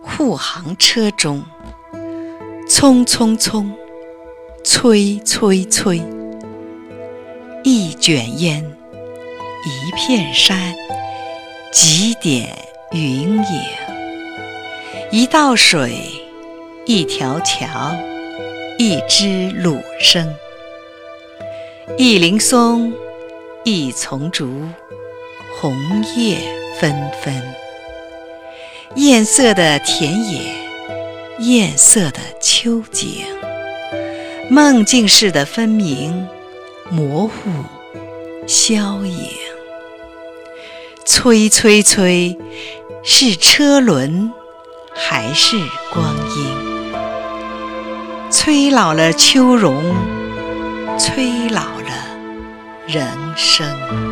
护航车中，匆匆匆，催催催，一卷烟，一片山，几点云影，一道水，一条桥，一支芦笙，一林松，一丛竹，红叶纷纷。艳色的田野，艳色的秋景，梦境似的分明，模糊消影。催催催，是车轮还是光阴？催老了秋容，催老了人生。